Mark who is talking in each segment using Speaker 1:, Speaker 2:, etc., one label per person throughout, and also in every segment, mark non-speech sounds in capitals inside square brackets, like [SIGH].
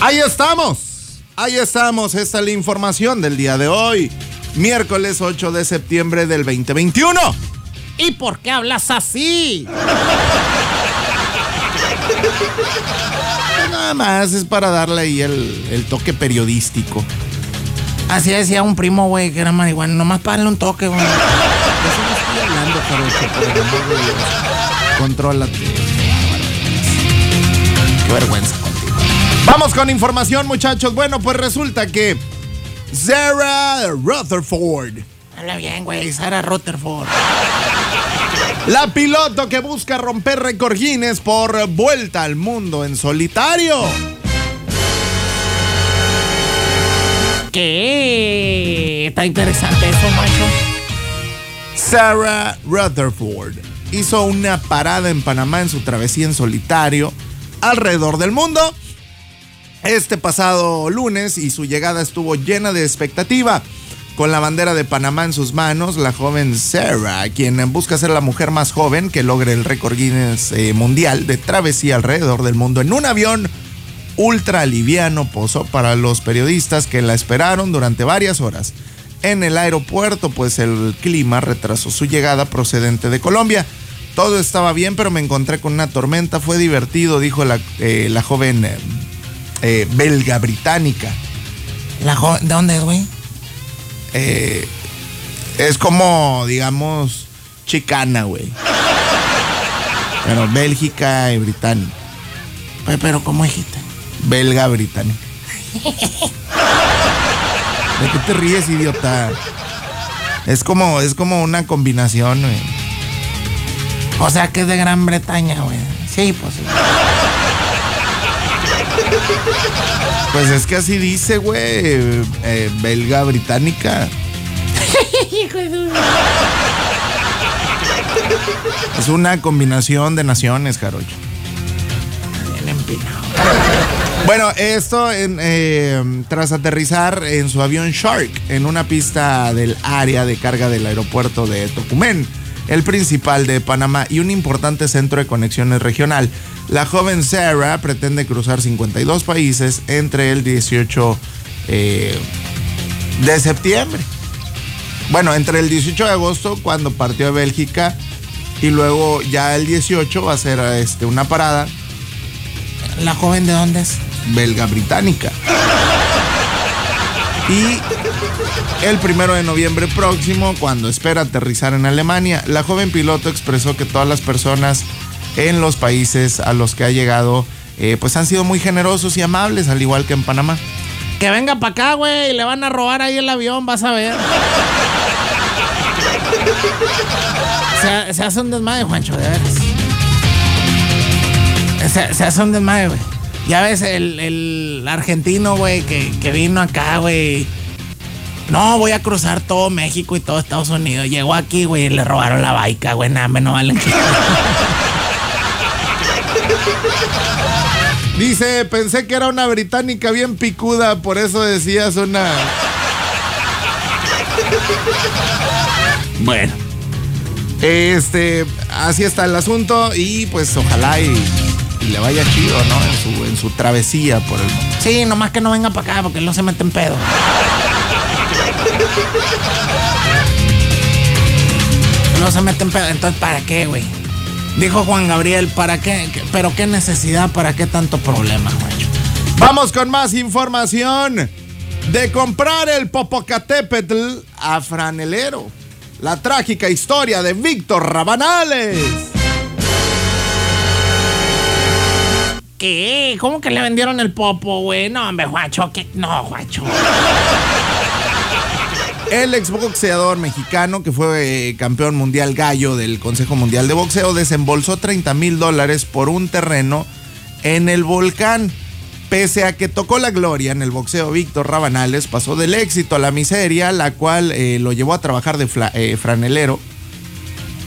Speaker 1: Ahí estamos. Ahí estamos. Esta es la información del día de hoy. Miércoles 8 de septiembre del 2021.
Speaker 2: ¿Y por qué hablas así?
Speaker 1: Nada más es para darle ahí el, el toque periodístico.
Speaker 2: Así decía un primo, güey, que era marihuana. Nomás para darle un toque, güey. Eso no estoy hablando, pero por el amor de Dios.
Speaker 1: Contrólate. Qué vergüenza. Vamos con información, muchachos. Bueno, pues resulta que Sarah Rutherford,
Speaker 2: Habla bien, güey. Sara Rutherford.
Speaker 1: la piloto que busca romper récord Guinness por vuelta al mundo en solitario.
Speaker 2: ¿Qué? Está interesante eso, macho.
Speaker 1: Sarah Rutherford hizo una parada en Panamá en su travesía en solitario alrededor del mundo este pasado lunes y su llegada estuvo llena de expectativa. Con la bandera de Panamá en sus manos, la joven Sarah, quien busca ser la mujer más joven que logre el récord Guinness eh, mundial de travesía alrededor del mundo en un avión ultra liviano, posó para los periodistas que la esperaron durante varias horas en el aeropuerto, pues el clima retrasó su llegada procedente de Colombia. Todo estaba bien, pero me encontré con una tormenta. Fue divertido, dijo la, eh, la joven eh, belga británica.
Speaker 2: La ¿De dónde es, güey?
Speaker 1: Eh, es como, digamos, chicana, güey. Pero Bélgica y británica.
Speaker 2: Pues, pero, ¿cómo dijiste?
Speaker 1: Belga británica. ¿De qué te ríes, idiota? Es como, es como una combinación, güey.
Speaker 2: O sea, que es de Gran Bretaña, güey. Sí, pues sí.
Speaker 1: Pues es que así dice, güey. eh, belga británica. [LAUGHS]
Speaker 2: Hijo de
Speaker 1: Es una combinación de naciones, Jarocho.
Speaker 2: Bien empinado.
Speaker 1: Bueno, esto en, eh, tras aterrizar en su avión Shark en una pista del área de carga del aeropuerto de Tocumen, el principal de Panamá y un importante centro de conexiones regional. La joven Sarah pretende cruzar 52 países entre el 18 eh, de septiembre. Bueno, entre el 18 de agosto cuando partió a Bélgica y luego ya el 18 va a ser este, una parada
Speaker 2: ¿La joven de dónde es?
Speaker 1: belga británica. Y el primero de noviembre próximo, cuando espera aterrizar en Alemania, la joven piloto expresó que todas las personas en los países a los que ha llegado, eh, pues han sido muy generosos y amables, al igual que en Panamá.
Speaker 2: Que venga para acá, güey. Le van a robar ahí el avión, vas a ver. Se, hace un desmadre, Juancho, de veras. Se, se hace un desmadre, güey. Ya ves, el, el argentino, güey, que, que vino acá, güey. No, voy a cruzar todo México y todo Estados Unidos. Llegó aquí, güey, y le robaron la baica, güey. Nada, no valen. [LAUGHS]
Speaker 1: Dice, pensé que era una británica bien picuda, por eso decías una... Bueno. Este, así está el asunto y pues ojalá y, y le vaya chido, ¿no? En su, en su travesía por el mundo.
Speaker 2: Sí, nomás que no venga para acá porque él no se mete en pedo. No se mete en pedo. Entonces, ¿para qué, güey? Dijo Juan Gabriel, ¿para qué? ¿Qué- ¿Pero qué necesidad? ¿Para qué tanto problema, Juancho?
Speaker 1: Vamos con más información de comprar el Popocatépetl a franelero. La trágica historia de Víctor Rabanales.
Speaker 2: ¿Qué? ¿Cómo que le vendieron el popo, güey? No, hombre, Juancho, ¿qué? No, Juancho. [LAUGHS]
Speaker 1: El exboxeador mexicano que fue eh, campeón mundial gallo del Consejo Mundial de Boxeo desembolsó 30 mil dólares por un terreno en el volcán. Pese a que tocó la gloria en el boxeo, Víctor Rabanales pasó del éxito a la miseria, la cual eh, lo llevó a trabajar de eh, franelero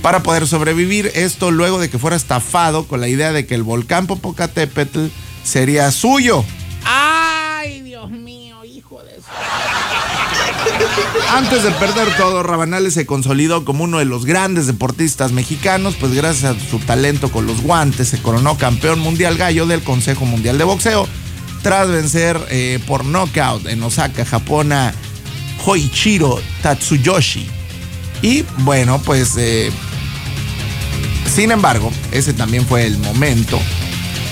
Speaker 1: para poder sobrevivir. Esto luego de que fuera estafado con la idea de que el volcán Popocatépetl sería suyo.
Speaker 2: ¡Ay, Dios mío, hijo de eso!
Speaker 1: Antes de perder todo, Rabanales se consolidó como uno de los grandes deportistas mexicanos, pues gracias a su talento con los guantes se coronó campeón mundial gallo del Consejo Mundial de Boxeo tras vencer eh, por knockout en Osaka, Japón a Hoichiro Tatsuyoshi. Y bueno, pues eh, sin embargo, ese también fue el momento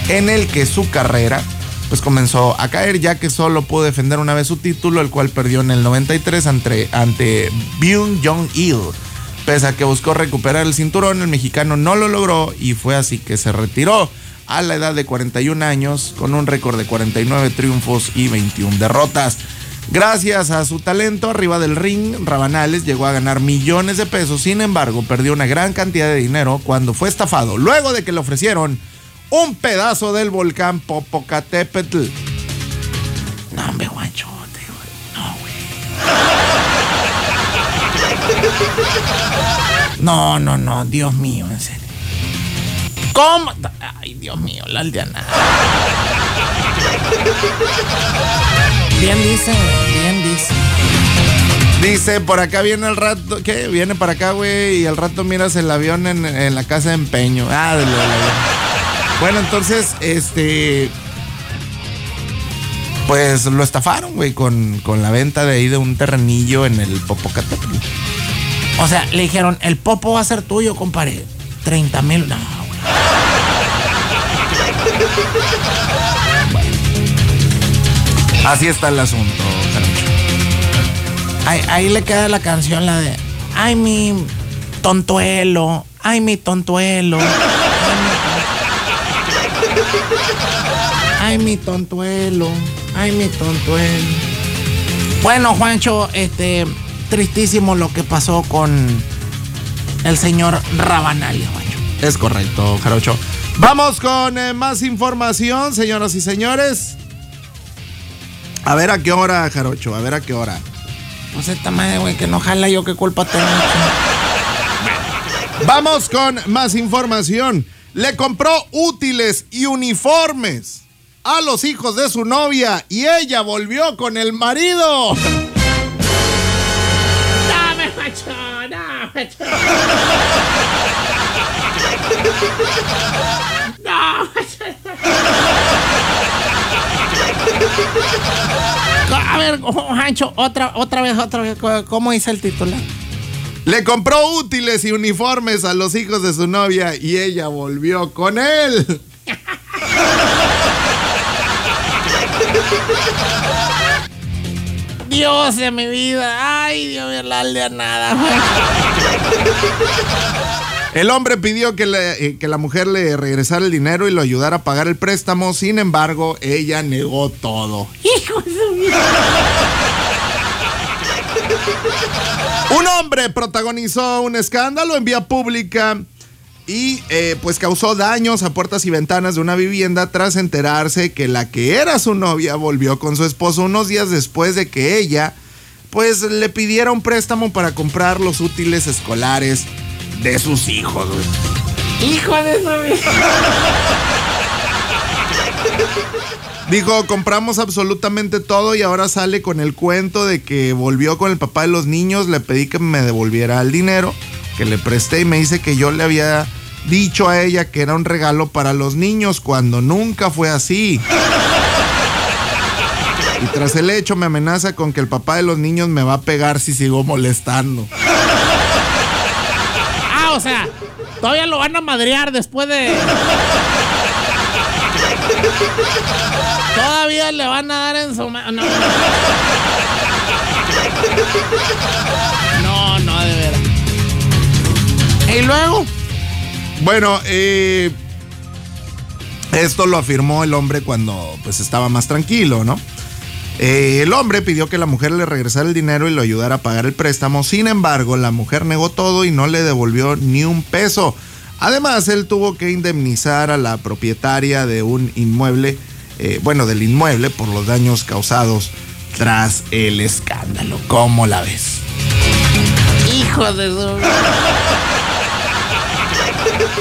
Speaker 1: en el que su carrera pues comenzó a caer ya que solo pudo defender una vez su título, el cual perdió en el 93 ante, ante Byung Jong-il. Pese a que buscó recuperar el cinturón, el mexicano no lo logró y fue así que se retiró a la edad de 41 años con un récord de 49 triunfos y 21 derrotas. Gracias a su talento arriba del ring, Rabanales llegó a ganar millones de pesos, sin embargo perdió una gran cantidad de dinero cuando fue estafado, luego de que le ofrecieron un pedazo del volcán Popocatépetl.
Speaker 2: No, hombre, guanchote, No, güey. No, no, no, Dios mío, en serio. ¿Cómo? Ay, Dios mío, la aldeana. Bien dice, bien dice.
Speaker 1: Dice, por acá viene el rato, ¿qué? Viene para acá, güey, y al rato miras el avión en, la casa de empeño. Ah, de. Bueno, entonces, este. Pues lo estafaron, güey, con, la venta de ahí de un terrenillo en el Popocatépetl.
Speaker 2: O sea, le dijeron, el popo va a ser tuyo, compadre. 30 mil. No, güey.
Speaker 1: Así está el asunto,
Speaker 2: ahí, ahí le queda la canción, la de. Ay, mi tontuelo. Ay, mi tontuelo. Ay, mi tontuelo. Ay, mi tontuelo. Bueno, Juancho, este, tristísimo lo que pasó con el señor Rabanal, Juancho.
Speaker 1: Es correcto, Jarocho. Vamos con eh, más información, señoras y señores. A ver a qué hora, Jarocho, a ver a qué hora.
Speaker 2: Pues esta madre, güey, que no jala yo, qué culpa tengo.
Speaker 1: Vamos con más información. Le compró útiles y uniformes a los hijos de su novia y ella volvió con el marido.
Speaker 2: Dame, macho, dame, No, [LAUGHS] A ver, Hancho, otra, otra vez, otra vez, ¿cómo dice el titular?
Speaker 1: Le compró útiles y uniformes a los hijos de su novia y ella volvió con él.
Speaker 2: Dios de mi vida. Ay, Dios mío, la nada.
Speaker 1: El hombre pidió que, eh, que, la mujer le regresara el dinero y lo ayudara a pagar el préstamo. Sin embargo, ella negó todo.
Speaker 2: Hijo de.
Speaker 1: Un hombre protagonizó un escándalo en vía pública y eh, pues causó daños a puertas y ventanas de una vivienda tras enterarse que la que era su novia volvió con su esposo unos días después de que ella pues le pidiera un préstamo para comprar los útiles escolares de sus hijos.
Speaker 2: Hijo de su
Speaker 1: Dijo, compramos absolutamente todo y ahora sale con el cuento de que volvió con el papá de los niños, le pedí que me devolviera el dinero que le presté y me dice que yo le había dicho a ella que era un regalo para los niños cuando nunca fue así. Y tras el hecho me amenaza con que el papá de los niños me va a pegar si sigo molestando.
Speaker 2: O sea, todavía lo van a madrear después de... Todavía le van a dar en su... No, no, no de veras. ¿Y luego?
Speaker 1: Bueno, eh, esto lo afirmó el hombre cuando pues estaba más tranquilo, ¿no? Eh, el hombre pidió que la mujer le regresara el dinero y lo ayudara a pagar el préstamo. Sin embargo, la mujer negó todo y no le devolvió ni un peso. Además, él tuvo que indemnizar a la propietaria de un inmueble, eh, bueno, del inmueble por los daños causados tras el escándalo. ¿Cómo la ves?
Speaker 2: Hijo de.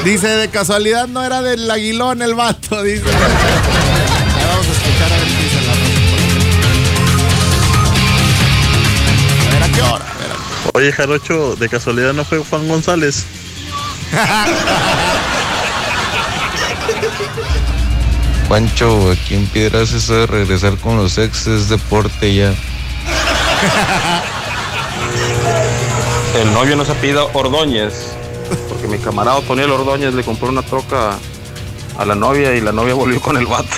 Speaker 1: Dice, de casualidad no era del aguilón el vato, dice. vamos a escuchar a ver
Speaker 3: Oye, Jarocho, de casualidad no fue Juan González. [LAUGHS]
Speaker 4: Pancho, aquí en Piedras eso de regresar con los ex es deporte ya. [LAUGHS]
Speaker 5: El novio no se pida Ordóñez, porque mi camarada Toniel Ordóñez le compró una troca a la novia y la novia volvió con el vato. [LAUGHS]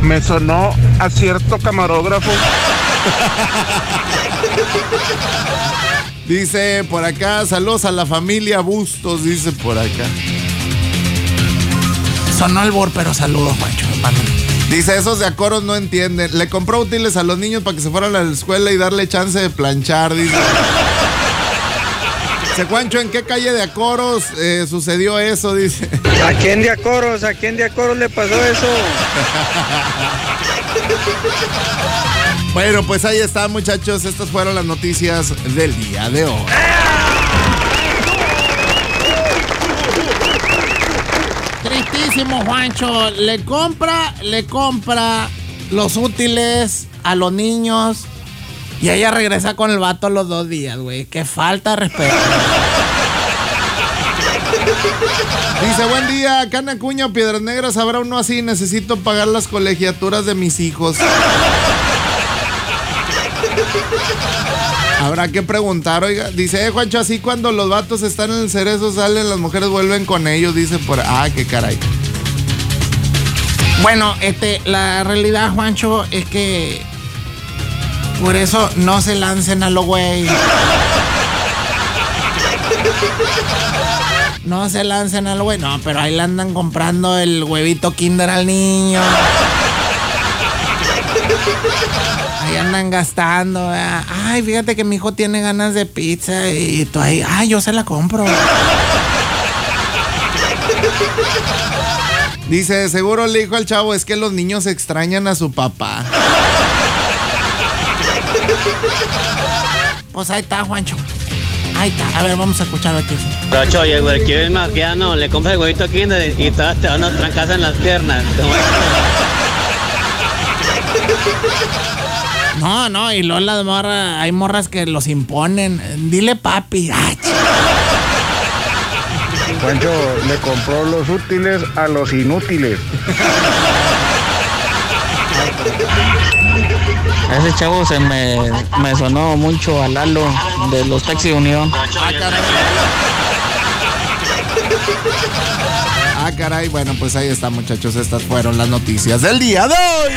Speaker 6: Me sonó a cierto camarógrafo.
Speaker 1: Dice por acá, saludos a la familia Bustos, dice por acá.
Speaker 2: Sonó el bor, pero saludos, Juancho. hermano.
Speaker 1: Dice, esos de Acoros no entienden. Le compró útiles a los niños para que se fueran a la escuela y darle chance de planchar, dice. Juancho, ¿en qué calle de Acoros eh, sucedió eso? Dice.
Speaker 7: ¿A quién de Acoros? ¿A quién de Acoros le pasó eso? [LAUGHS]
Speaker 1: Bueno, pues ahí está, muchachos. Estas fueron las noticias del día de hoy.
Speaker 2: Tristísimo, Juancho. Le compra, le compra los útiles a los niños y ella regresa con el vato a los dos días, güey. Qué falta de respeto.
Speaker 1: Dice, buen día, acá en Acuña o Piedras Negras habrá uno así, necesito pagar las colegiaturas de mis hijos. Habrá que preguntar, oiga, dice, eh, Juancho, así cuando los vatos están en el cerezo salen, las mujeres vuelven con ellos, dice por Ah, qué caray.
Speaker 2: Bueno, este, la realidad, Juancho, es que por eso no se lancen a lo güey. No se lancen a lo güey. No, pero ahí le andan comprando el huevito Kinder al niño. Ahí andan gastando. ¿verdad? Ay, fíjate que mi hijo tiene ganas de pizza y tú ahí, ay, yo se la compro.
Speaker 1: Dice, seguro le dijo al chavo, es que los niños extrañan a su papá.
Speaker 2: Pues ahí está, Juancho. Ahí está. A ver, vamos a escuchar aquí.
Speaker 8: Gacho, oye, güey, quieres más que ya no, le compras el huevito Kinder y todas te van a trancar en las piernas. [LAUGHS]
Speaker 2: No, no, y luego las morras, hay morras que los imponen. Dile papi. Ay, ch-
Speaker 6: Pancho le compró los útiles a los inútiles.
Speaker 9: Ese chavo se me, me sonó mucho a Lalo de los Taxi Unión.
Speaker 1: Ah, caray, bueno, pues ahí está, muchachos, estas fueron las noticias del día de hoy.